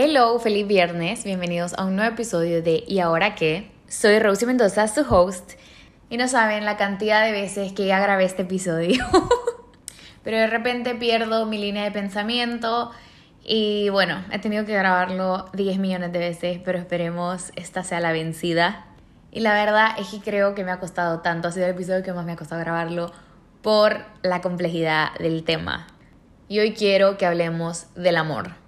Hello, feliz viernes, bienvenidos a un nuevo episodio de ¿Y ahora qué? Soy Rosie Mendoza, su host, y no saben la cantidad de veces que ya grabé este episodio. Pero de repente pierdo mi línea de pensamiento y bueno, he tenido que grabarlo 10 millones de veces, pero esperemos esta sea la vencida. Y la verdad es que creo que me ha costado tanto, ha sido el episodio que más me ha costado grabarlo por la complejidad del tema. Y hoy quiero que hablemos del amor.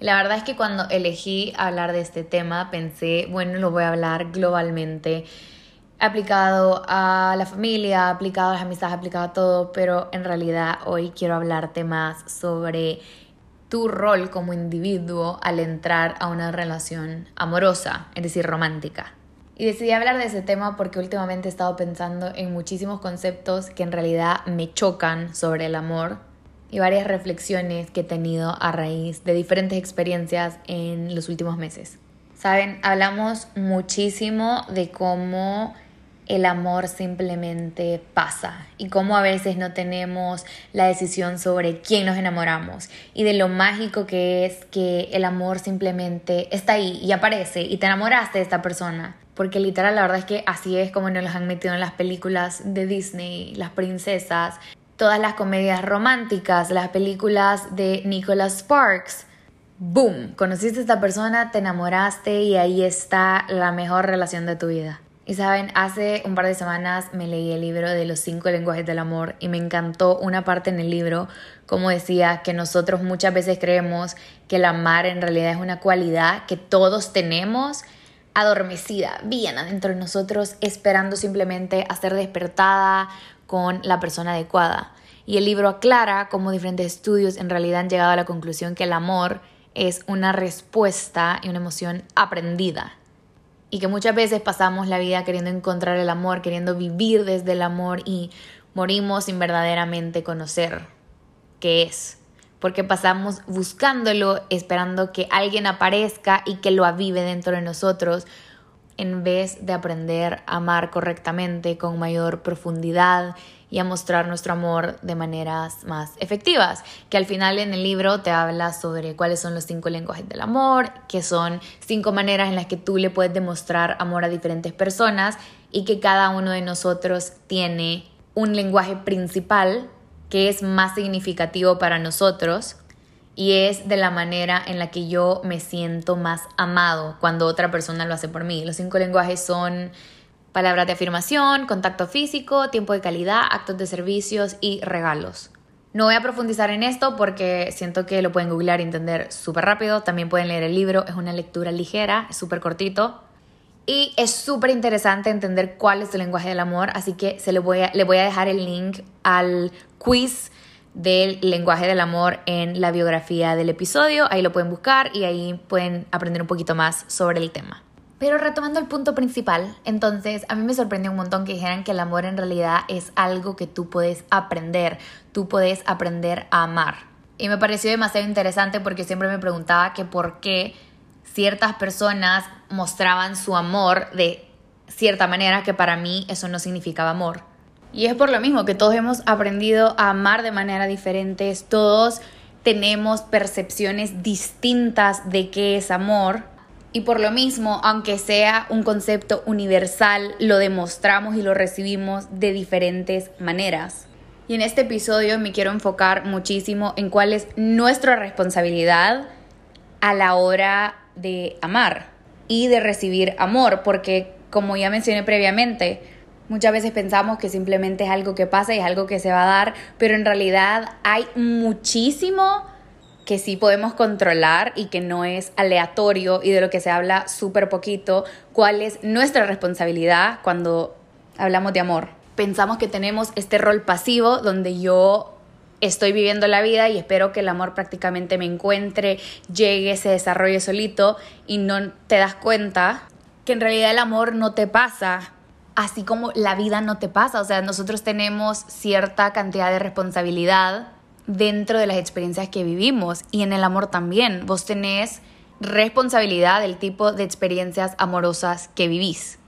La verdad es que cuando elegí hablar de este tema pensé, bueno, lo voy a hablar globalmente, aplicado a la familia, aplicado a las amistades, aplicado a todo, pero en realidad hoy quiero hablarte más sobre tu rol como individuo al entrar a una relación amorosa, es decir, romántica. Y decidí hablar de ese tema porque últimamente he estado pensando en muchísimos conceptos que en realidad me chocan sobre el amor y varias reflexiones que he tenido a raíz de diferentes experiencias en los últimos meses. Saben, hablamos muchísimo de cómo el amor simplemente pasa y cómo a veces no tenemos la decisión sobre quién nos enamoramos y de lo mágico que es que el amor simplemente está ahí y aparece y te enamoraste de esta persona. Porque literal la verdad es que así es como nos los han metido en las películas de Disney, las princesas, todas las comedias románticas, las películas de Nicholas Sparks. ¡Boom! Conociste a esta persona, te enamoraste y ahí está la mejor relación de tu vida. Y saben, hace un par de semanas me leí el libro de los cinco lenguajes del amor y me encantó una parte en el libro, como decía, que nosotros muchas veces creemos que el amar en realidad es una cualidad que todos tenemos adormecida, bien adentro de nosotros, esperando simplemente a ser despertada con la persona adecuada. Y el libro aclara cómo diferentes estudios en realidad han llegado a la conclusión que el amor es una respuesta y una emoción aprendida. Y que muchas veces pasamos la vida queriendo encontrar el amor, queriendo vivir desde el amor y morimos sin verdaderamente conocer qué es. Porque pasamos buscándolo, esperando que alguien aparezca y que lo avive dentro de nosotros, en vez de aprender a amar correctamente con mayor profundidad y a mostrar nuestro amor de maneras más efectivas, que al final en el libro te habla sobre cuáles son los cinco lenguajes del amor, que son cinco maneras en las que tú le puedes demostrar amor a diferentes personas y que cada uno de nosotros tiene un lenguaje principal que es más significativo para nosotros y es de la manera en la que yo me siento más amado cuando otra persona lo hace por mí. Los cinco lenguajes son palabras de afirmación, contacto físico, tiempo de calidad, actos de servicios y regalos. No voy a profundizar en esto porque siento que lo pueden googlear y entender súper rápido. También pueden leer el libro, es una lectura ligera, es súper cortito. Y es súper interesante entender cuál es el lenguaje del amor, así que se le voy le voy a dejar el link al quiz del lenguaje del amor en la biografía del episodio. Ahí lo pueden buscar y ahí pueden aprender un poquito más sobre el tema. Pero retomando el punto principal, entonces a mí me sorprendió un montón que dijeran que el amor en realidad es algo que tú puedes aprender, tú puedes aprender a amar. Y me pareció demasiado interesante porque siempre me preguntaba que por qué ciertas personas mostraban su amor de cierta manera que para mí eso no significaba amor. Y es por lo mismo que todos hemos aprendido a amar de manera diferente, todos tenemos percepciones distintas de qué es amor. Y por lo mismo, aunque sea un concepto universal, lo demostramos y lo recibimos de diferentes maneras. Y en este episodio me quiero enfocar muchísimo en cuál es nuestra responsabilidad a la hora de amar y de recibir amor, porque como ya mencioné previamente, Muchas veces pensamos que simplemente es algo que pasa y es algo que se va a dar, pero en realidad hay muchísimo que sí podemos controlar y que no es aleatorio y de lo que se habla súper poquito, cuál es nuestra responsabilidad cuando hablamos de amor. Pensamos que tenemos este rol pasivo donde yo estoy viviendo la vida y espero que el amor prácticamente me encuentre, llegue, se desarrolle solito y no te das cuenta que en realidad el amor no te pasa así como la vida no te pasa. O sea, nosotros tenemos cierta cantidad de responsabilidad dentro de las experiencias que vivimos y en el amor también. Vos tenés responsabilidad del tipo de experiencias amorosas que vivís.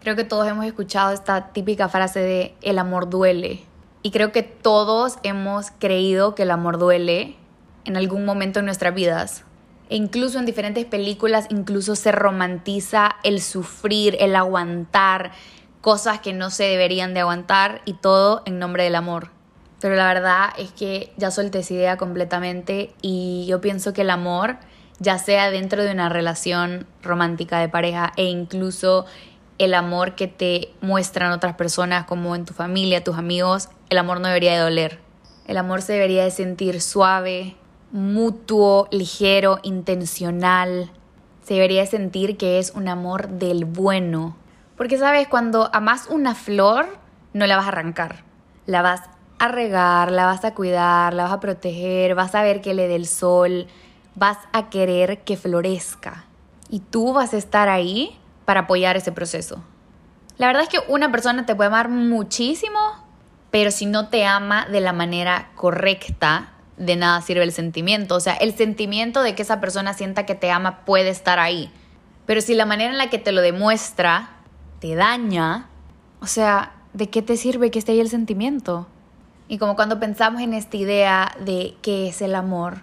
Creo que todos hemos escuchado esta típica frase de el amor duele. Y creo que todos hemos creído que el amor duele en algún momento en nuestras vidas. E incluso en diferentes películas, incluso se romantiza el sufrir, el aguantar cosas que no se deberían de aguantar y todo en nombre del amor. Pero la verdad es que ya solté esa idea completamente y yo pienso que el amor, ya sea dentro de una relación romántica de pareja e incluso el amor que te muestran otras personas como en tu familia, tus amigos, el amor no debería de doler. El amor se debería de sentir suave, mutuo, ligero, intencional. Se debería de sentir que es un amor del bueno. Porque sabes, cuando amas una flor, no la vas a arrancar. La vas a regar, la vas a cuidar, la vas a proteger, vas a ver que le dé el sol, vas a querer que florezca. Y tú vas a estar ahí para apoyar ese proceso. La verdad es que una persona te puede amar muchísimo, pero si no te ama de la manera correcta, de nada sirve el sentimiento. O sea, el sentimiento de que esa persona sienta que te ama puede estar ahí. Pero si la manera en la que te lo demuestra te daña, o sea, ¿de qué te sirve que esté ahí el sentimiento? Y como cuando pensamos en esta idea de qué es el amor,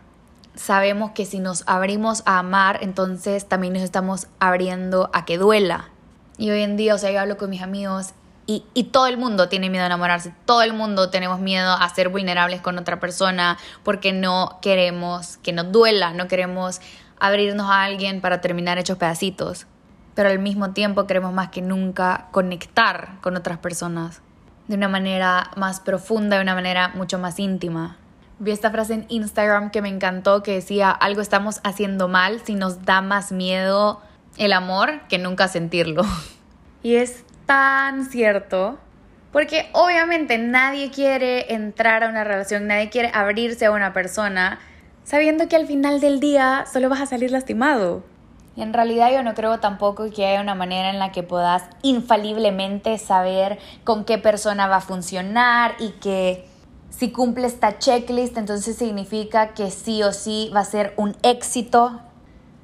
sabemos que si nos abrimos a amar, entonces también nos estamos abriendo a que duela. Y hoy en día, o sea, yo hablo con mis amigos y, y, todo el mundo tiene miedo a enamorarse, todo el mundo tenemos miedo a ser vulnerables con otra persona porque no queremos que nos duela, no queremos abrirnos a alguien para terminar hechos pedacitos. Pero al mismo tiempo queremos más que nunca conectar con otras personas de una manera más profunda, de una manera mucho más íntima. Vi esta frase en Instagram que me encantó que decía, algo estamos haciendo mal si nos da más miedo el amor que nunca sentirlo. Y es tan cierto, porque obviamente nadie quiere entrar a una relación, nadie quiere abrirse a una persona sabiendo que al final del día solo vas a salir lastimado. En realidad yo no creo tampoco que haya una manera en la que puedas infaliblemente saber con qué persona va a funcionar y que si cumple esta checklist, entonces significa que sí o sí va a ser un éxito,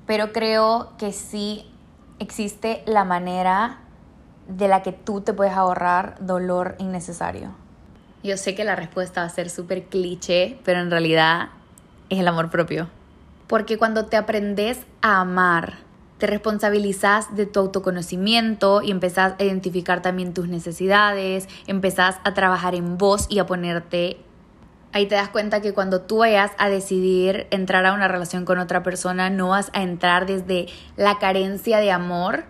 pero creo que sí existe la manera de la que tú te puedes ahorrar dolor innecesario. Yo sé que la respuesta va a ser súper cliché, pero en realidad es el amor propio. Porque cuando te aprendes a amar, te responsabilizas de tu autoconocimiento y empezás a identificar también tus necesidades, empezás a trabajar en vos y a ponerte ahí te das cuenta que cuando tú vayas a decidir entrar a una relación con otra persona, no vas a entrar desde la carencia de amor,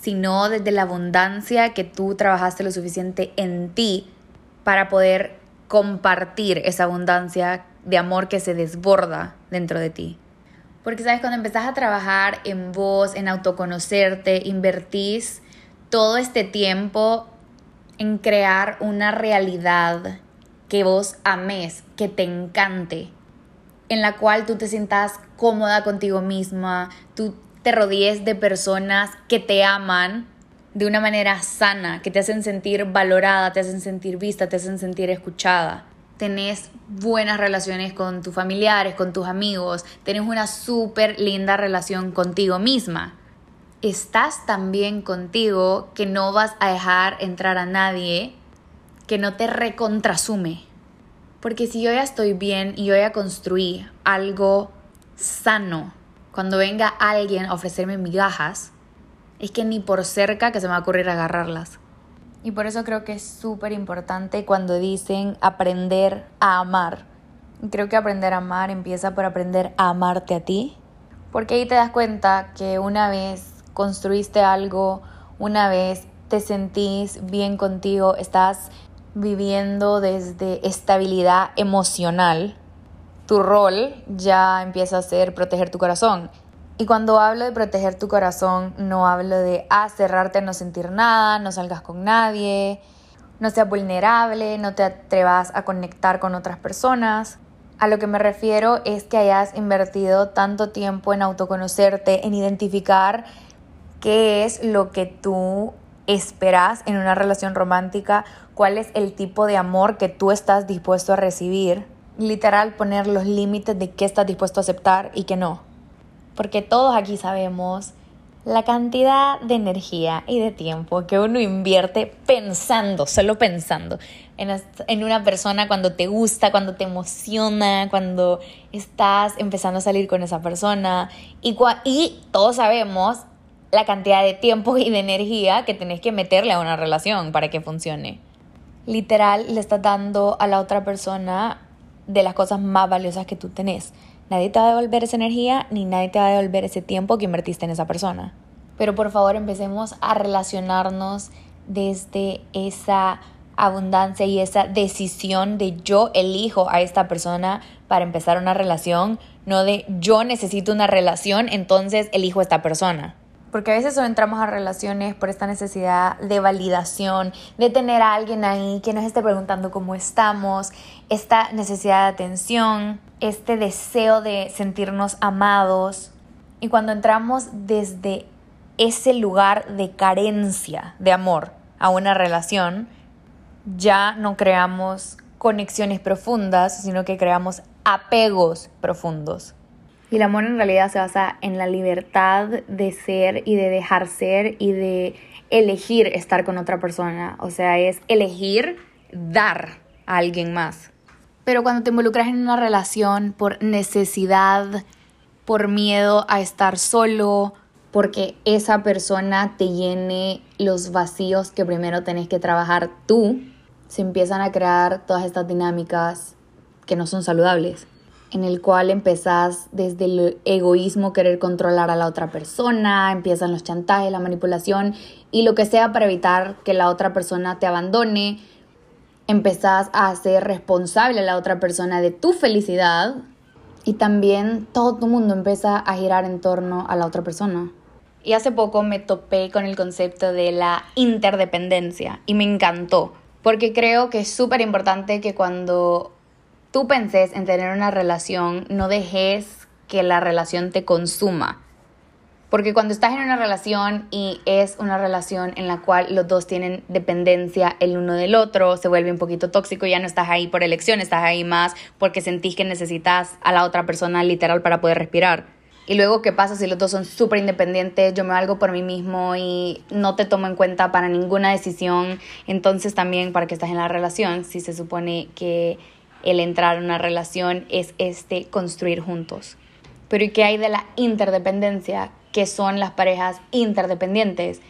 sino desde la abundancia que tú trabajaste lo suficiente en ti para poder compartir esa abundancia de amor que se desborda dentro de ti. Porque sabes, cuando empezás a trabajar en vos, en autoconocerte, invertís todo este tiempo en crear una realidad que vos ames, que te encante, en la cual tú te sientas cómoda contigo misma, tú te rodees de personas que te aman de una manera sana, que te hacen sentir valorada, te hacen sentir vista, te hacen sentir escuchada. Tenés buenas relaciones con tus familiares, con tus amigos, tenés una súper linda relación contigo misma. Estás tan bien contigo que no vas a dejar entrar a nadie que no te recontrasume. Porque si yo ya estoy bien y yo ya construí algo sano, cuando venga alguien a ofrecerme migajas, es que ni por cerca que se me va a ocurrir agarrarlas. Y por eso creo que es súper importante cuando dicen aprender a amar. Creo que aprender a amar empieza por aprender a amarte a ti. Porque ahí te das cuenta que una vez construiste algo, una vez te sentís bien contigo, estás viviendo desde estabilidad emocional, tu rol ya empieza a ser proteger tu corazón. Y cuando hablo de proteger tu corazón, no hablo de ah, cerrarte, no sentir nada, no salgas con nadie, no seas vulnerable, no te atrevas a conectar con otras personas. A lo que me refiero es que hayas invertido tanto tiempo en autoconocerte, en identificar qué es lo que tú esperas en una relación romántica, cuál es el tipo de amor que tú estás dispuesto a recibir. Literal, poner los límites de qué estás dispuesto a aceptar y qué no. Porque todos aquí sabemos la cantidad de energía y de tiempo que uno invierte pensando, solo pensando en, una persona cuando te gusta, cuando te emociona, cuando estás empezando a salir con esa persona. Y, y todos sabemos la cantidad de tiempo y de energía que tenés que meterle a una relación para que funcione. Literal, le estás dando a la otra persona de las cosas más valiosas que tú tenés. Nadie te va a devolver esa energía ni nadie te va a devolver ese tiempo que invertiste en esa persona. Pero por favor empecemos a relacionarnos desde esa abundancia y esa decisión de yo elijo a esta persona para empezar una relación, no de yo necesito una relación, entonces elijo a esta persona. Porque a veces solo entramos a relaciones por esta necesidad de validación, de tener a alguien ahí que nos esté preguntando cómo estamos, esta necesidad de atención, este deseo de sentirnos amados. Y cuando entramos desde ese lugar de carencia de amor a una relación, ya no creamos conexiones profundas, sino que creamos apegos profundos. Y el amor en realidad se basa en la libertad de ser y de dejar ser y de elegir estar con otra persona. O sea, es elegir dar a alguien más. Pero cuando te involucras en una relación por necesidad, por miedo a estar solo, porque esa persona te llene los vacíos que primero tenés que trabajar tú, se empiezan a crear todas estas dinámicas que no son saludables en el cual empezás desde el egoísmo querer controlar a la otra persona, empiezan los chantajes, la manipulación y lo que sea para evitar que la otra persona te abandone, empezás a ser responsable a la otra persona de tu felicidad y también todo tu mundo empieza a girar en torno a la otra persona. Y hace poco me topé con el concepto de la interdependencia y me encantó, porque creo que es súper importante que cuando tú penses en tener una relación, no dejes que la relación te consuma. Porque cuando estás en una relación y es una relación en la cual los dos tienen dependencia el uno del otro, se vuelve un poquito tóxico, ya no estás ahí por elección, estás ahí más porque sentís que necesitas a la otra persona literal para poder respirar. Y luego, ¿qué pasa si los dos son súper independientes? Yo me valgo por mí mismo y no te tomo en cuenta para ninguna decisión. Entonces también, ¿para que estás en la relación? Si se supone que el entrar en una relación es este construir juntos. Pero ¿y qué hay de la interdependencia? Que son las parejas interdependientes?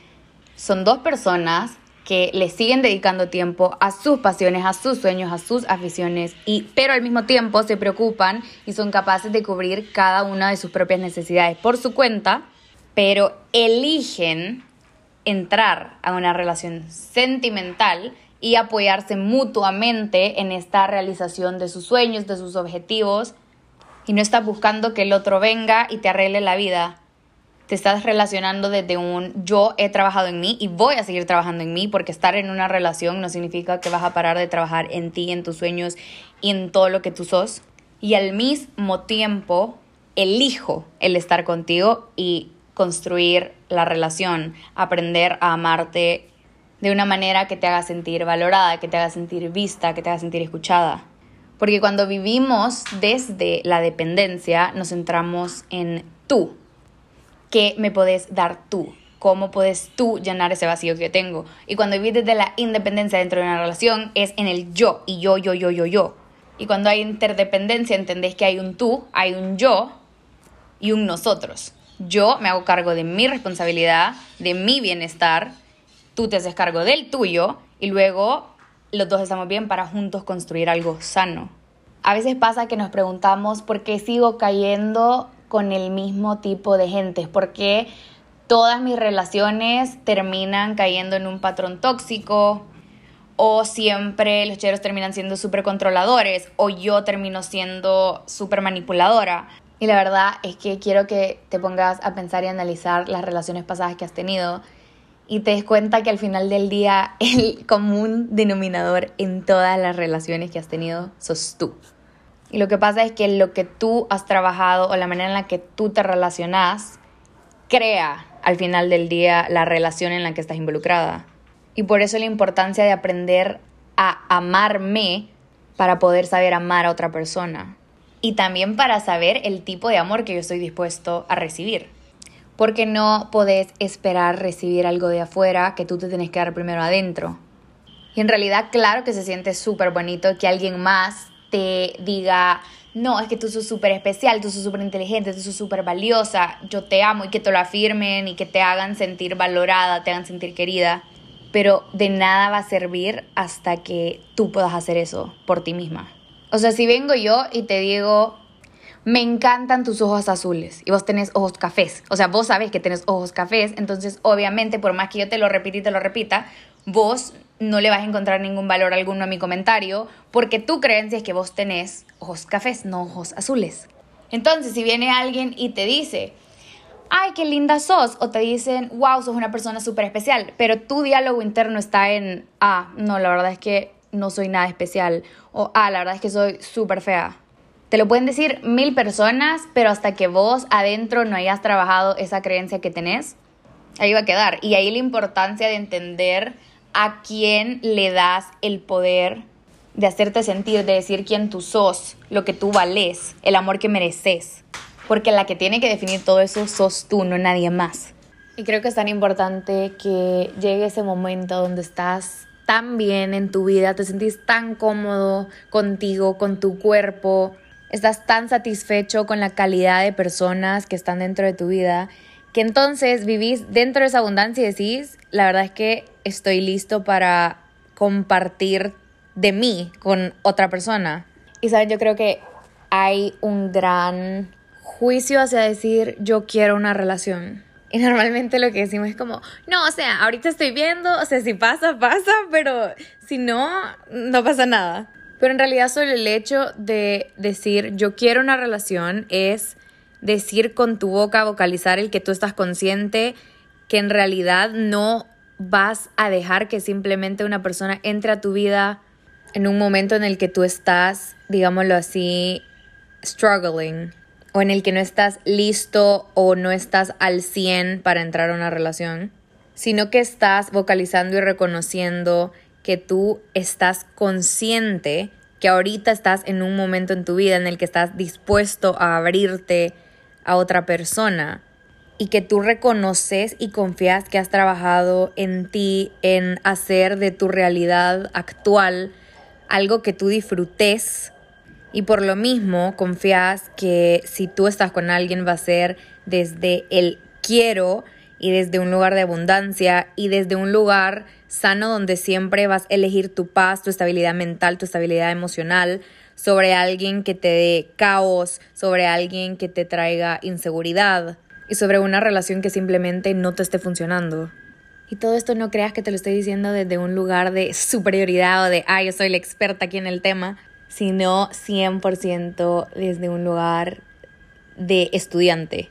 Son dos personas que le siguen dedicando tiempo a sus pasiones, a sus sueños, a sus aficiones, y, pero al mismo tiempo se preocupan y son capaces de cubrir cada una de sus propias necesidades por su cuenta, pero eligen entrar a una relación sentimental y apoyarse mutuamente en esta realización de sus sueños, de sus objetivos, y no estás buscando que el otro venga y te arregle la vida. Te estás relacionando desde un yo he trabajado en mí y voy a seguir trabajando en mí porque estar en una relación no significa que vas a parar de trabajar en ti, en tus sueños y en todo lo que tú sos. Y al mismo tiempo elijo el estar contigo y construir la relación, aprender a amarte de una manera que te haga sentir valorada, que te haga sentir vista, que te haga sentir escuchada. Porque cuando vivimos desde la dependencia, nos centramos en tú. ¿Qué me puedes dar tú? ¿Cómo puedes tú llenar ese vacío que yo tengo? Y cuando vivís desde la independencia dentro de una relación, es en el yo y yo, yo, yo, yo, yo. Y cuando hay interdependencia, entendés que hay un tú, hay un yo y un nosotros. Yo me hago cargo de mi responsabilidad, de mi bienestar, tú te haces cargo del tuyo y luego los dos estamos bien para juntos construir algo sano. A veces pasa que nos preguntamos por qué sigo cayendo con el mismo tipo de gente, por qué todas mis relaciones terminan cayendo en un patrón tóxico, o siempre los cheros terminan siendo súper controladores, o yo termino siendo súper manipuladora. Y la verdad es que quiero que te pongas a pensar y analizar las relaciones pasadas que has tenido y te des cuenta que al final del día el común denominador en todas las relaciones que has tenido sos tú. Y lo que pasa es que lo que tú has trabajado o la manera en la que tú te relacionas crea al final del día la relación en la que estás involucrada. Y por eso la importancia de aprender a amarme para poder saber amar a otra persona. Y también para saber el tipo de amor que yo estoy dispuesto a recibir. porque no podés esperar recibir algo de afuera que tú te tienes que dar primero adentro. Y en realidad, claro que se siente súper bonito que alguien más te diga, no, es que tú sos súper especial, tú sos súper inteligente, tú sos súper valiosa, yo te amo y que te lo afirmen y que te hagan sentir valorada, te hagan sentir querida. Pero de nada va a servir hasta que tú puedas hacer eso por ti misma. O sea, si vengo yo y te digo, me encantan tus ojos azules y vos tenés ojos cafés. O sea, vos sabés que tenés ojos cafés, entonces obviamente por más que yo te lo repita y te lo repita, vos no le vas a encontrar ningún valor alguno a mi comentario porque tu creencia es que vos tenés ojos cafés, no ojos azules. Entonces, si viene alguien y te dice, ay, qué linda sos, o te dicen, wow, sos una persona súper especial, pero tu diálogo interno está en, ah, no, la verdad es que no soy nada especial, o ah, la verdad es que soy súper fea te lo pueden decir mil personas, pero hasta que vos adentro no hayas trabajado esa creencia que tenés, ahí va a quedar. Y ahí la importancia de entender a quién le das el poder de hacerte sentir, de decir quién tú sos, lo que tú vales, el amor que mereces. Porque la que tiene que definir todo eso sos tú, no nadie más. Y creo que es tan importante que llegue ese momento donde estás tan bien en tu vida, te sentís tan cómodo contigo, con tu cuerpo, estás tan satisfecho con la calidad de personas que están dentro de tu vida, que entonces vivís dentro de esa abundancia y decís, la verdad es que estoy listo para compartir de mí con otra persona. Y saben, yo creo que hay un gran juicio hacia decir yo quiero una relación. Y normalmente lo que decimos es como, no, o sea, ahorita estoy viendo, o sea, si pasa, pasa, pero si no, no pasa nada. Pero en realidad solo el hecho de decir yo quiero una relación es decir con tu boca, vocalizar el que tú estás consciente que en realidad no vas a dejar que simplemente una persona entre a tu vida en un momento en el que tú estás, digámoslo así, struggling o en el que no estás listo o no estás al 100 para entrar a una relación, sino que estás vocalizando y reconociendo que tú estás consciente que ahorita estás en un momento en tu vida en el que estás dispuesto a abrirte a otra persona y que tú reconoces y confías que has trabajado en ti, en hacer de tu realidad actual algo que tú disfrutes. Y por lo mismo confías que si tú estás con alguien va a ser desde el quiero y desde un lugar de abundancia y desde un lugar sano donde siempre vas a elegir tu paz, tu estabilidad mental, tu estabilidad emocional sobre alguien que te dé caos, sobre alguien que te traiga inseguridad y sobre una relación que simplemente no te esté funcionando. Y todo esto no creas que te lo estoy diciendo desde un lugar de superioridad o de, ah, yo soy la experta aquí en el tema, sino 100% desde un lugar de estudiante.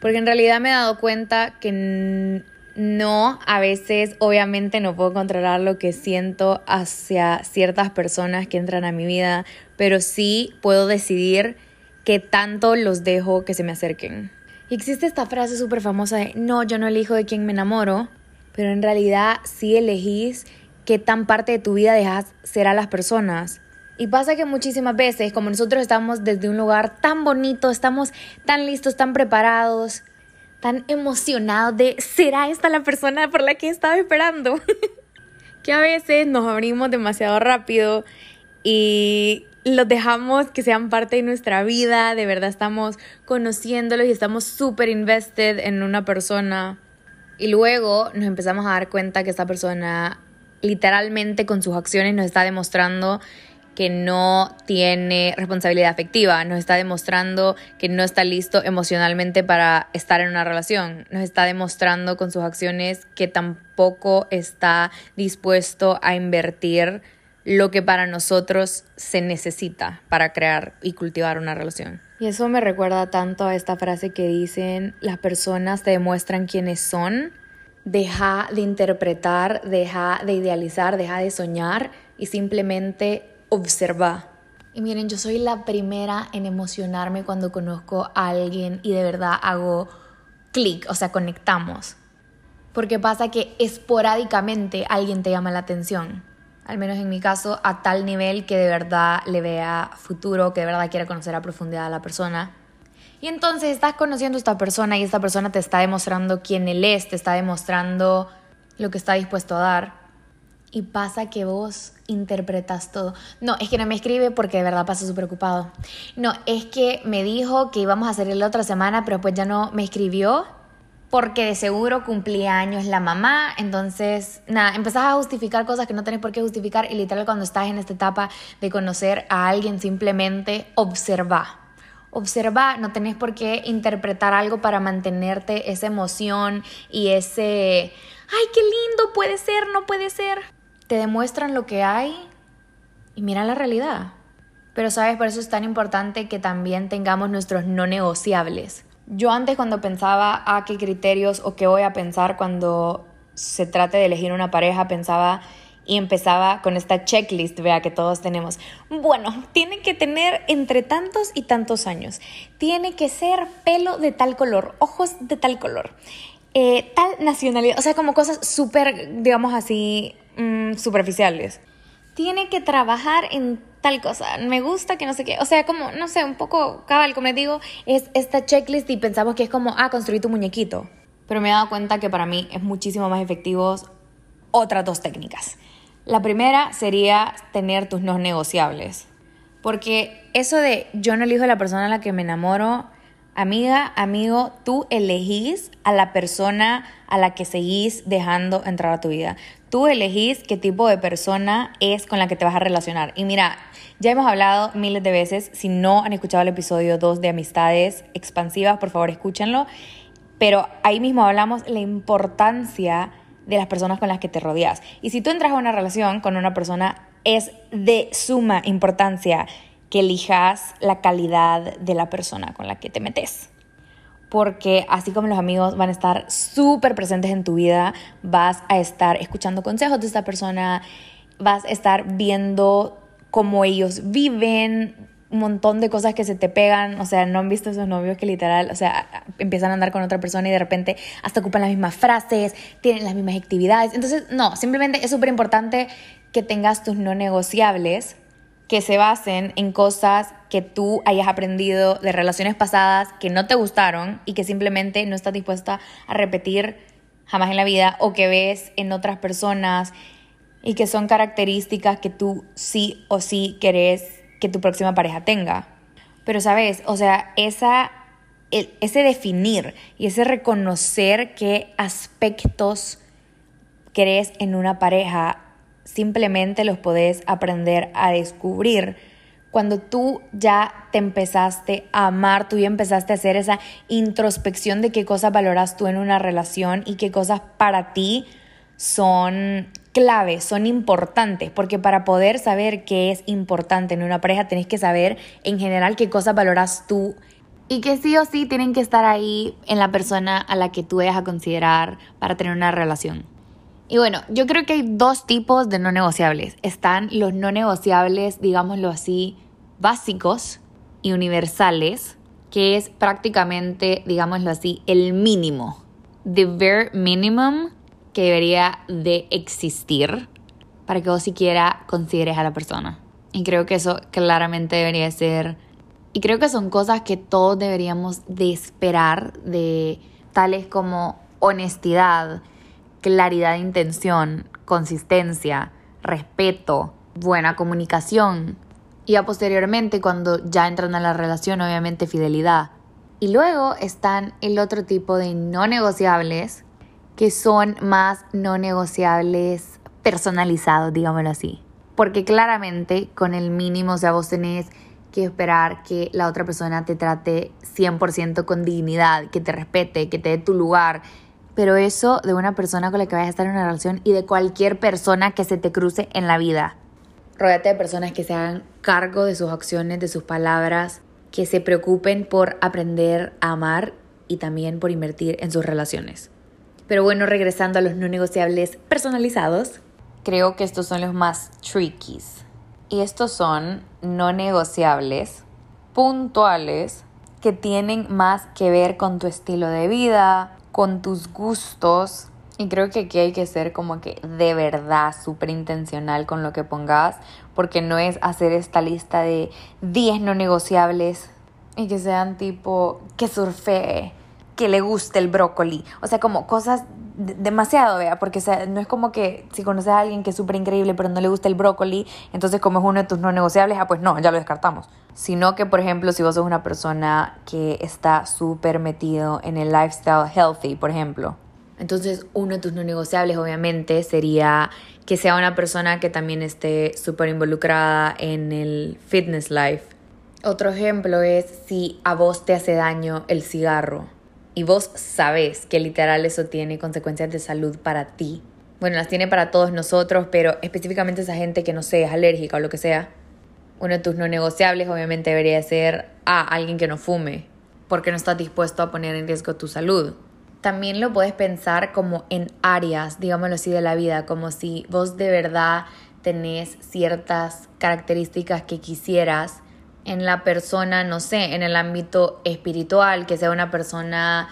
Porque en realidad me he dado cuenta que no, a veces obviamente no puedo controlar lo que siento hacia ciertas personas que entran a mi vida, pero sí puedo decidir qué tanto los dejo que se me acerquen. Y existe esta frase súper famosa de, no, yo no elijo de quién me enamoro, pero en realidad sí elegís qué tan parte de tu vida dejas ser a las personas. Y pasa que muchísimas veces, como nosotros estamos desde un lugar tan bonito, estamos tan listos, tan preparados, tan emocionados de, ¿será esta la persona por la que estaba esperando? que a veces nos abrimos demasiado rápido y los dejamos que sean parte de nuestra vida, de verdad estamos conociéndolos y estamos súper invested en una persona. Y luego nos empezamos a dar cuenta que esta persona literalmente con sus acciones nos está demostrando que no tiene responsabilidad afectiva, nos está demostrando que no está listo emocionalmente para estar en una relación, nos está demostrando con sus acciones que tampoco está dispuesto a invertir lo que para nosotros se necesita para crear y cultivar una relación. Y eso me recuerda tanto a esta frase que dicen, las personas te demuestran quiénes son, deja de interpretar, deja de idealizar, deja de soñar y simplemente observa. Y miren, yo soy la primera en emocionarme cuando conozco a alguien y de verdad hago clic, o sea, conectamos. Porque pasa que esporádicamente alguien te llama la atención. Al menos en mi caso, a tal nivel que de verdad le vea futuro, que de verdad quiera conocer a profundidad a la persona. Y entonces estás conociendo a esta persona y esta persona te está demostrando quién él es, te está demostrando lo que está dispuesto a dar. Y pasa que vos interpretas todo. No, es que no me escribe porque de verdad pasa súper ocupado. No, es que me dijo que íbamos a hacer la otra semana, pero pues ya no me escribió porque de seguro cumplía años la mamá. Entonces, nada, empezás a justificar cosas que no tenés por qué justificar y literal cuando estás en esta etapa de conocer a alguien, simplemente observa. Observa, no tenés por qué interpretar algo para mantenerte esa emoción y ese, ay, qué lindo, puede ser, no puede ser te demuestran lo que hay y mira la realidad. Pero sabes, por eso es tan importante que también tengamos nuestros no negociables. Yo antes cuando pensaba a ah, qué criterios o qué voy a pensar cuando se trate de elegir una pareja, pensaba y empezaba con esta checklist, vea que todos tenemos. Bueno, tiene que tener entre tantos y tantos años. Tiene que ser pelo de tal color, ojos de tal color, eh, tal nacionalidad, o sea, como cosas súper, digamos así, Superficiales. Tiene que trabajar en tal cosa, me gusta que no sé qué, o sea, como, no sé, un poco cabal, como les digo, es esta checklist y pensamos que es como, ah, construir tu muñequito. Pero me he dado cuenta que para mí es muchísimo más efectivo otras dos técnicas. La primera sería tener tus no negociables. Porque eso de yo no elijo a la persona a la que me enamoro, amiga, amigo, tú elegís a la persona a la que seguís dejando entrar a tu vida. Tú elegís qué tipo de persona es con la que te vas a relacionar. Y mira, ya hemos hablado miles de veces, si no han escuchado el episodio 2 de Amistades Expansivas, por favor escúchenlo. Pero ahí mismo hablamos la importancia de las personas con las que te rodeas. Y si tú entras a una relación con una persona, es de suma importancia que elijas la calidad de la persona con la que te metes porque así como los amigos van a estar súper presentes en tu vida, vas a estar escuchando consejos de esta persona, vas a estar viendo cómo ellos viven, un montón de cosas que se te pegan, o sea, no han visto esos novios que literal, o sea, empiezan a andar con otra persona y de repente hasta ocupan las mismas frases, tienen las mismas actividades. Entonces, no, simplemente es súper importante que tengas tus no negociables que se basen en cosas que tú hayas aprendido de relaciones pasadas que no te gustaron y que simplemente no estás dispuesta a repetir jamás en la vida o que ves en otras personas y que son características que tú sí o sí querés que tu próxima pareja tenga. Pero sabes, o sea, esa, ese definir y ese reconocer qué aspectos querés en una pareja simplemente los podés aprender a descubrir cuando tú ya te empezaste a amar, tú ya empezaste a hacer esa introspección de qué cosas valoras tú en una relación y qué cosas para ti son claves, son importantes, porque para poder saber qué es importante en una pareja tenés que saber en general qué cosas valoras tú y que sí o sí tienen que estar ahí en la persona a la que tú vayas a considerar para tener una relación. Y bueno, yo creo que hay dos tipos de no negociables. Están los no negociables, digámoslo así, básicos y universales, que es prácticamente, digámoslo así, el mínimo, the bare minimum que debería de existir para que vos siquiera consideres a la persona. Y creo que eso claramente debería ser, y creo que son cosas que todos deberíamos de esperar de tales como honestidad, claridad de intención, consistencia, respeto, buena comunicación. Y a posteriormente, cuando ya entran a la relación, obviamente fidelidad. Y luego están el otro tipo de no negociables, que son más no negociables personalizados, digámoslo así. Porque claramente con el mínimo, o sea, vos tenés que esperar que la otra persona te trate 100% con dignidad, que te respete, que te dé tu lugar, pero eso de una persona con la que vayas a estar en una relación y de cualquier persona que se te cruce en la vida. Rodate de personas que se hagan cargo de sus acciones, de sus palabras, que se preocupen por aprender a amar y también por invertir en sus relaciones. Pero bueno, regresando a los no negociables personalizados, creo que estos son los más trickies. Y estos son no negociables puntuales que tienen más que ver con tu estilo de vida, con tus gustos. Y creo que aquí hay que ser como que de verdad súper intencional con lo que pongas, porque no es hacer esta lista de 10 no negociables y que sean tipo que surfee, que le guste el brócoli. O sea, como cosas demasiado, vea, porque no es como que si conoces a alguien que es súper increíble pero no le gusta el brócoli, entonces como es uno de tus no negociables, ah, pues no, ya lo descartamos. Sino que, por ejemplo, si vos sos una persona que está súper metido en el lifestyle healthy, por ejemplo. Entonces, uno de tus no negociables, obviamente, sería que sea una persona que también esté súper involucrada en el fitness life. Otro ejemplo es si a vos te hace daño el cigarro y vos sabés que literal eso tiene consecuencias de salud para ti. Bueno, las tiene para todos nosotros, pero específicamente esa gente que no sé, es alérgica o lo que sea. Uno de tus no negociables obviamente debería ser a alguien que no fume, porque no estás dispuesto a poner en riesgo tu salud. También lo puedes pensar como en áreas, digámoslo así, de la vida, como si vos de verdad tenés ciertas características que quisieras en la persona, no sé, en el ámbito espiritual, que sea una persona,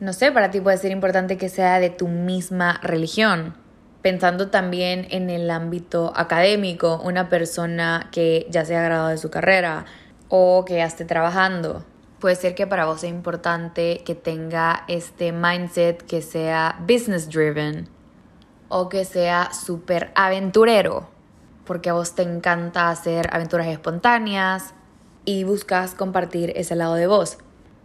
no sé, para ti puede ser importante que sea de tu misma religión. Pensando también en el ámbito académico, una persona que ya se ha graduado de su carrera o que ya esté trabajando. Puede ser que para vos sea importante que tenga este mindset que sea business driven o que sea súper aventurero, porque a vos te encanta hacer aventuras espontáneas, y buscas compartir ese lado de vos.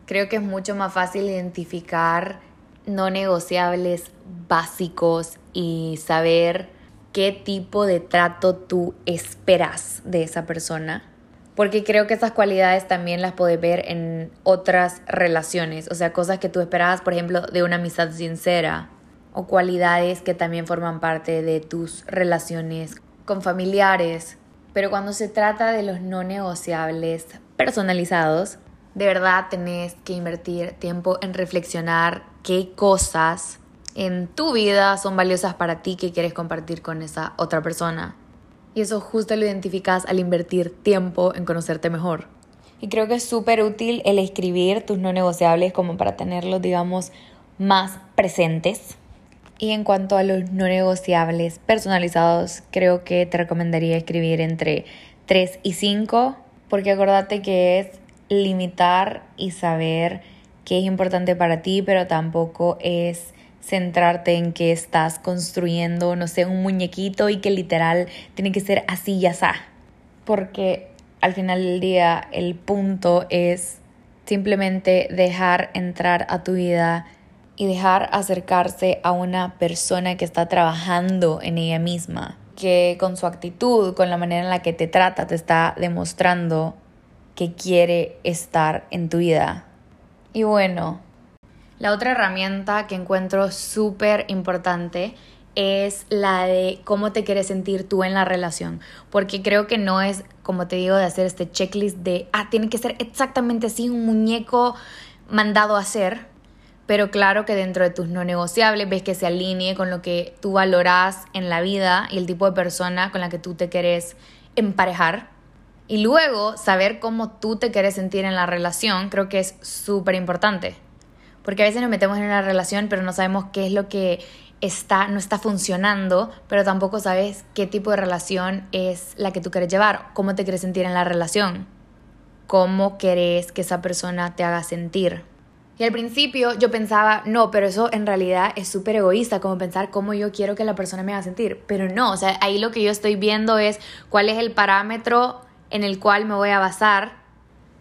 Creo que es mucho más fácil identificar no negociables básicos y saber qué tipo de trato tú esperas de esa persona. Porque creo que esas cualidades también las puedes ver en otras relaciones. O sea, cosas que tú esperabas, por ejemplo, de una amistad sincera. O cualidades que también forman parte de tus relaciones con familiares, pero cuando se trata de los no negociables personalizados, de verdad tenés que invertir tiempo en reflexionar qué cosas en tu vida son valiosas para ti que quieres compartir con esa otra persona. Y eso justo lo identificas al invertir tiempo en conocerte mejor. Y creo que es súper útil el escribir tus no negociables como para tenerlos, digamos, más presentes y en cuanto a los no negociables personalizados, creo que te recomendaría escribir entre 3 y 5, porque acordate que es limitar y saber qué es importante para ti, pero tampoco es centrarte en que estás construyendo, no sé, un muñequito y que literal tiene que ser así y así. Porque al final del día el punto es simplemente dejar entrar a tu vida y dejar acercarse a una persona que está trabajando en ella misma, que con su actitud, con la manera en la que te trata, te está demostrando que quiere estar en tu vida. Y bueno, la otra herramienta que encuentro súper importante es la de cómo te quieres sentir tú en la relación. Porque creo que no es, como te digo, de hacer este checklist de, ah, tiene que ser exactamente así, un muñeco mandado a hacer, pero claro que dentro de tus no negociables ves que se alinee con lo que tú valoras en la vida y el tipo de persona con la que tú te quieres emparejar. Y luego saber cómo tú te quieres sentir en la relación creo que es súper importante. Porque a veces nos metemos en una relación pero no sabemos qué es lo que está, no está funcionando, pero tampoco sabes qué tipo de relación es la que tú quieres llevar, cómo te quieres sentir en la relación, cómo querés que esa persona te haga sentir. Y al principio yo pensaba, no, pero eso en realidad es súper egoísta, como pensar cómo yo quiero que la persona me haga sentir. Pero no, o sea, ahí lo que yo estoy viendo es cuál es el parámetro en el cual me voy a basar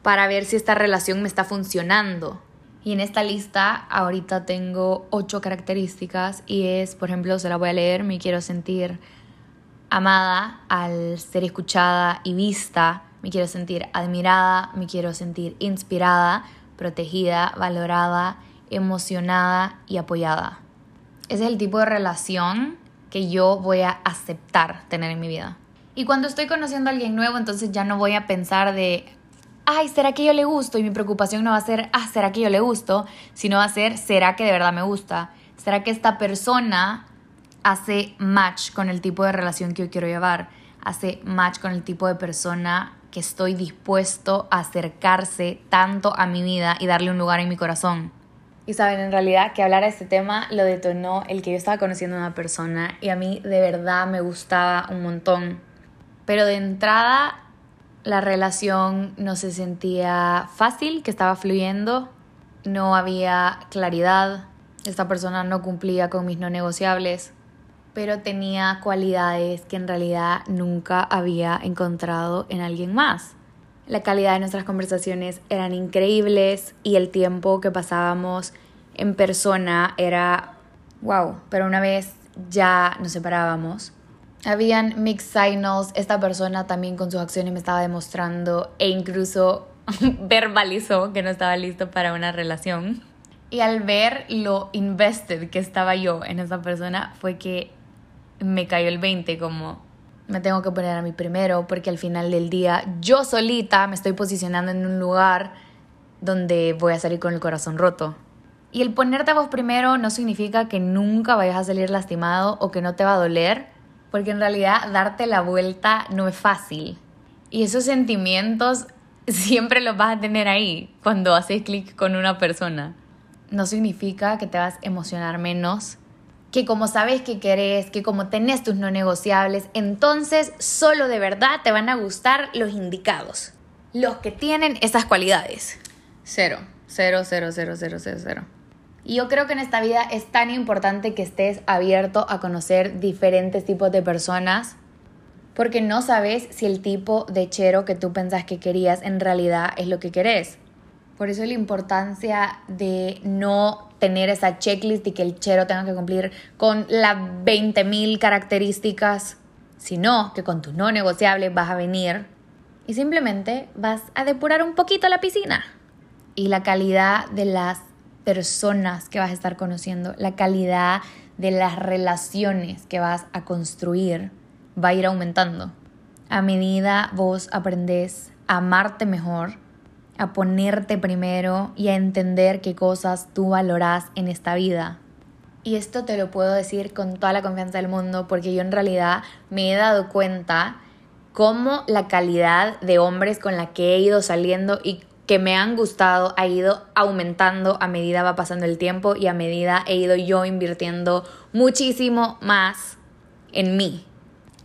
para ver si esta relación me está funcionando. Y en esta lista ahorita tengo ocho características y es, por ejemplo, se la voy a leer, me quiero sentir amada al ser escuchada y vista, me quiero sentir admirada, me quiero sentir inspirada, protegida, valorada, emocionada y apoyada. Ese es el tipo de relación que yo voy a aceptar tener en mi vida. Y cuando estoy conociendo a alguien nuevo, entonces ya no voy a pensar de, ay, ¿será que yo le gusto? Y mi preocupación no va a ser, ah, ¿será que yo le gusto? Sino va a ser, ¿será que de verdad me gusta? ¿Será que esta persona hace match con el tipo de relación que yo quiero llevar? Hace match con el tipo de persona que estoy dispuesto a acercarse tanto a mi vida y darle un lugar en mi corazón. Y saben, en realidad que hablar de este tema lo detonó el que yo estaba conociendo a una persona y a mí de verdad me gustaba un montón. Pero de entrada, la relación no se sentía fácil, que estaba fluyendo, no había claridad, esta persona no cumplía con mis no negociables, pero tenía cualidades que en realidad nunca había encontrado en alguien más. La calidad de nuestras conversaciones eran increíbles y el tiempo que pasábamos en persona era wow, pero una vez ya nos separábamos. Habían mixed signals, esta persona también con sus acciones me estaba demostrando e incluso verbalizó que no estaba listo para una relación. Y al ver lo invested que estaba yo en esa persona fue que me cayó el 20 como me tengo que poner a mí primero porque al final del día yo solita me estoy posicionando en un lugar donde voy a salir con el corazón roto. Y el ponerte a vos primero no significa que nunca vayas a salir lastimado o que no te va a doler, porque en realidad darte la vuelta no es fácil. Y esos sentimientos siempre los vas a tener ahí cuando haces clic con una persona. No significa que te vas a emocionar menos, que como sabes que querés, que como tenés tus no negociables, entonces solo de verdad te van a gustar los indicados, los que tienen esas cualidades. Cero, cero, cero, cero, cero, cero, cero. Y yo creo que en esta vida es tan importante que estés abierto a conocer diferentes tipos de personas porque no sabes si el tipo de chero que tú pensás que querías en realidad es lo que querés. Por eso la importancia de no tener esa checklist y que el chero tenga que cumplir con las 20.000 características, sino que con tus no negociables vas a venir y simplemente vas a depurar un poquito la piscina. Y la calidad de las personas que vas a estar conociendo, la calidad de las relaciones que vas a construir va a ir aumentando. A medida vos aprendes a amarte mejor, a ponerte primero y a entender qué cosas tú valorás en esta vida. Y esto te lo puedo decir con toda la confianza del mundo porque yo en realidad me he dado cuenta cómo la calidad de hombres con la que he ido saliendo y que me han gustado ha ido aumentando a medida va pasando el tiempo y a medida he ido yo invirtiendo muchísimo más en mí.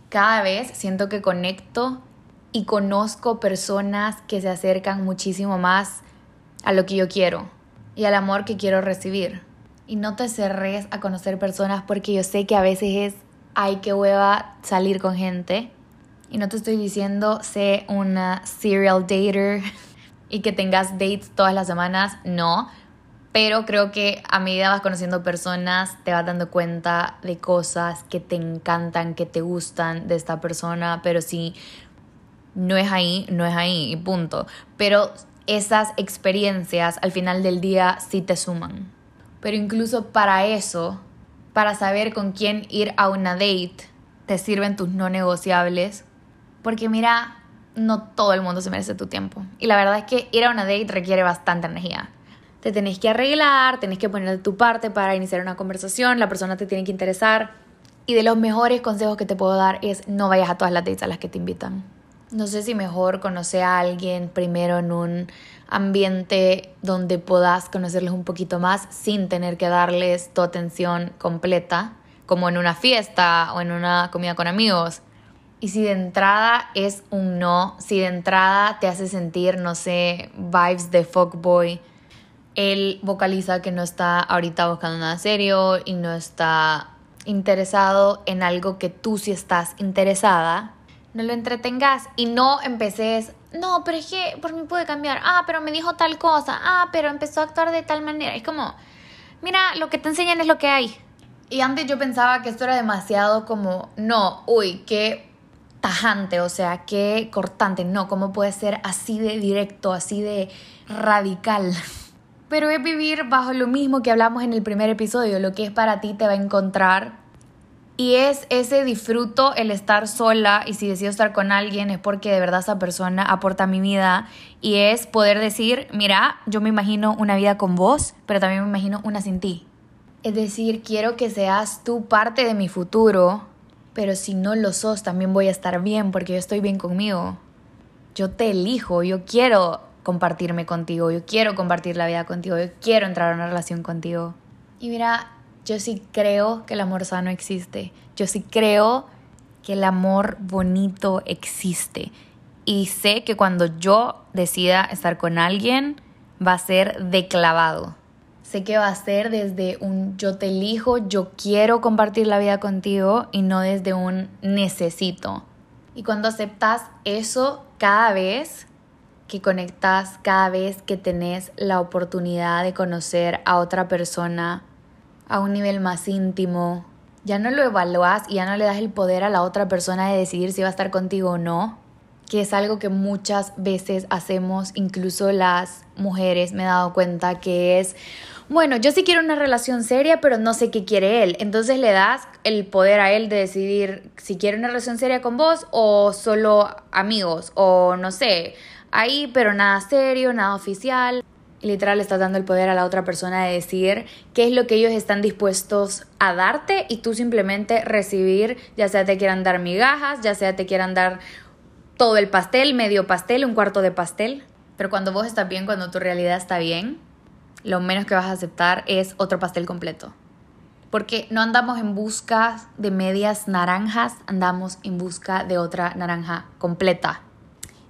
Cada vez siento que conecto y conozco personas que se acercan muchísimo más a lo que yo quiero y al amor que quiero recibir. Y no te cerres a conocer personas porque yo sé que a veces es, ay, qué hueva salir con gente. Y no te estoy diciendo, sé una serial dater y que tengas dates todas las semanas, no. Pero creo que a medida vas conociendo personas, te vas dando cuenta de cosas que te encantan, que te gustan de esta persona, pero si no es ahí, no es ahí, y punto. Pero esas experiencias al final del día sí te suman. Pero incluso para eso, para saber con quién ir a una date, te sirven tus no negociables. Porque mira, no todo el mundo se merece tu tiempo. Y la verdad es que ir a una date requiere bastante energía. Te tenés que arreglar, tenés que poner de tu parte para iniciar una conversación, la persona te tiene que interesar. Y de los mejores consejos que te puedo dar es no vayas a todas las dates a las que te invitan. No sé si mejor conocer a alguien primero en un ambiente donde puedas conocerles un poquito más sin tener que darles tu atención completa, como en una fiesta o en una comida con amigos. Y si de entrada es un no, si de entrada te hace sentir, no sé, vibes de fuckboy, él vocaliza que no está ahorita buscando nada serio y no está interesado en algo que tú sí estás interesada, no lo entretengas y no empeces, no, pero es que por mí puede cambiar, ah, pero me dijo tal cosa, ah, pero empezó a actuar de tal manera. Es como, mira, lo que te enseñan es lo que hay. Y antes yo pensaba que esto era demasiado como, no, uy, qué tajante, o sea, qué cortante, no, ¿cómo puede ser así de directo, así de radical? Pero es vivir bajo lo mismo que hablamos en el primer episodio, lo que es para ti te va a encontrar. Y es ese disfruto el estar sola y si decido estar con alguien es porque de verdad esa persona aporta a mi vida y es poder decir, mira, yo me imagino una vida con vos, pero también me imagino una sin ti. Es decir, quiero que seas tú parte de mi futuro, pero si no lo sos, también voy a estar bien porque yo estoy bien conmigo. Yo te elijo, yo quiero compartirme contigo, yo quiero compartir la vida contigo, yo quiero entrar a una relación contigo. Y mira, yo sí creo que el amor sano existe. Yo sí creo que el amor bonito existe. y sé que cuando yo decida estar con alguien va a ser de clavado. Sé que va a ser desde un yo te elijo, yo quiero compartir la vida contigo y no desde un necesito. Y cuando aceptas eso cada vez que conectas, cada vez que tenés la oportunidad de conocer a otra persona a un nivel más íntimo, ya no lo evalúas y ya no le das el poder a la otra persona de decidir si va a estar contigo o no, que es algo que muchas veces hacemos, incluso las mujeres, me he dado cuenta que es, bueno, yo sí quiero una relación seria, pero no sé qué quiere él. Entonces le das el poder a él de decidir si quiere una relación seria con vos o solo amigos o no sé, ahí, pero nada serio, nada oficial. Literal estás dando el poder a la otra persona de decir qué es lo que ellos están dispuestos a darte y tú simplemente recibir, ya sea te quieran dar migajas, ya sea te quieran dar todo el pastel, medio pastel, un cuarto de pastel. Pero cuando vos estás bien, cuando tu realidad está bien, lo menos que vas a aceptar es otro pastel completo. Porque no andamos en busca de medias naranjas, andamos en busca de otra naranja completa.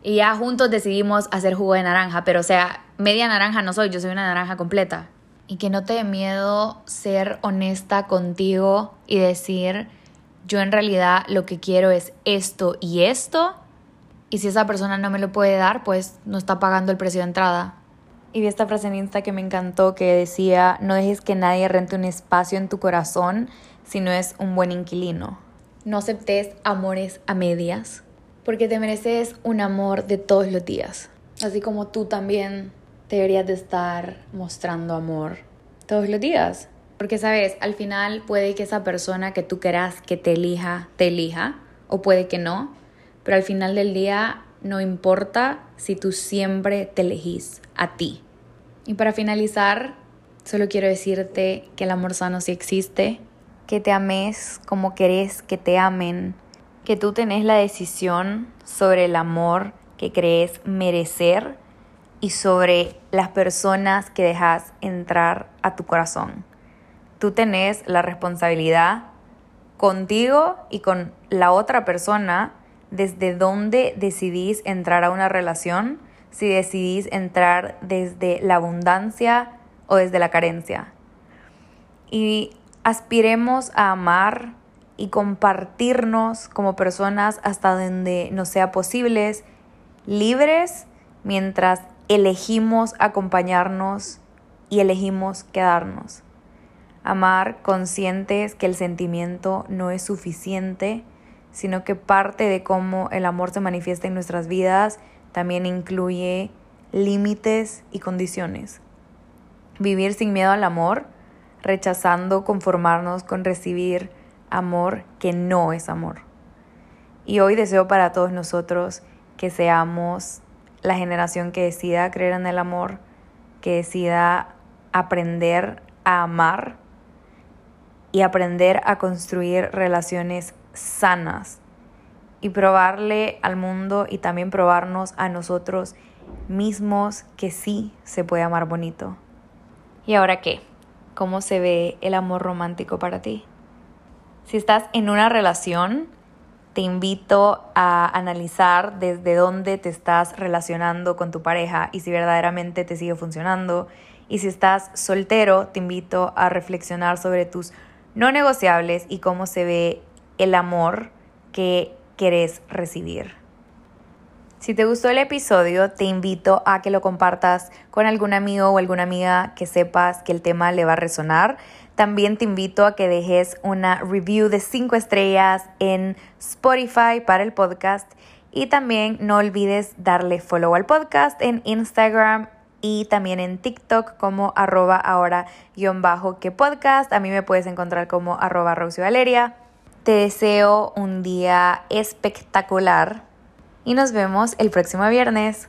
Y ya juntos decidimos hacer jugo de naranja, pero o sea, media naranja no soy, yo soy una naranja completa. Y que no te dé miedo ser honesta contigo y decir, yo en realidad lo que quiero es esto y esto y si esa persona no me lo puede dar, pues no está pagando el precio de entrada. Y vi esta frase en Insta que me encantó que decía, no dejes que nadie rente un espacio en tu corazón si no es un buen inquilino. No aceptes amores a medias, porque te mereces un amor de todos los días. Así como tú también deberías de estar mostrando amor todos los días. Porque sabes, al final puede que esa persona que tú quieras que te elija, te elija, o puede que no, pero al final del día no importa si tú siempre te elegís a ti. Y para finalizar, solo quiero decirte que el amor sano sí existe, que te ames como querés que te amen, que tú tenés la decisión sobre el amor que crees merecer y sobre las personas que dejas entrar a tu corazón. Tú tenés la responsabilidad contigo y con la otra persona desde dónde decidís entrar a una relación, si decidís entrar desde la abundancia o desde la carencia. Y aspiremos a amar y compartirnos como personas hasta donde nos sea posibles, libres, mientras elegimos acompañarnos y elegimos quedarnos. Amar conscientes que el sentimiento no es suficiente sino que parte de cómo el amor se manifiesta en nuestras vidas también incluye límites y condiciones. Vivir sin miedo al amor, rechazando conformarnos con recibir amor que no es amor. Y hoy deseo para todos nosotros que seamos la generación que decida creer en el amor, que decida aprender a amar y aprender a construir relaciones sanas y probarle al mundo y también probarnos a nosotros mismos que sí se puede amar bonito. ¿Y ahora qué? ¿Cómo se ve el amor romántico para ti? Si estás en una relación, te invito a analizar desde dónde te estás relacionando con tu pareja y si verdaderamente te sigue funcionando. Y si estás soltero, te invito a reflexionar sobre tus no negociables y cómo se ve el amor que querés recibir. Si te gustó el episodio, te invito a que lo compartas con algún amigo o alguna amiga que sepas que el tema le va a resonar. También te invito a que dejes una review de 5 estrellas en Spotify para el podcast. Y también no olvides darle follow al podcast en Instagram y también en TikTok como arroba ahora guion bajo que podcast. A mí me puedes encontrar como arroba Valeria. Te deseo un día espectacular y nos vemos el próximo viernes.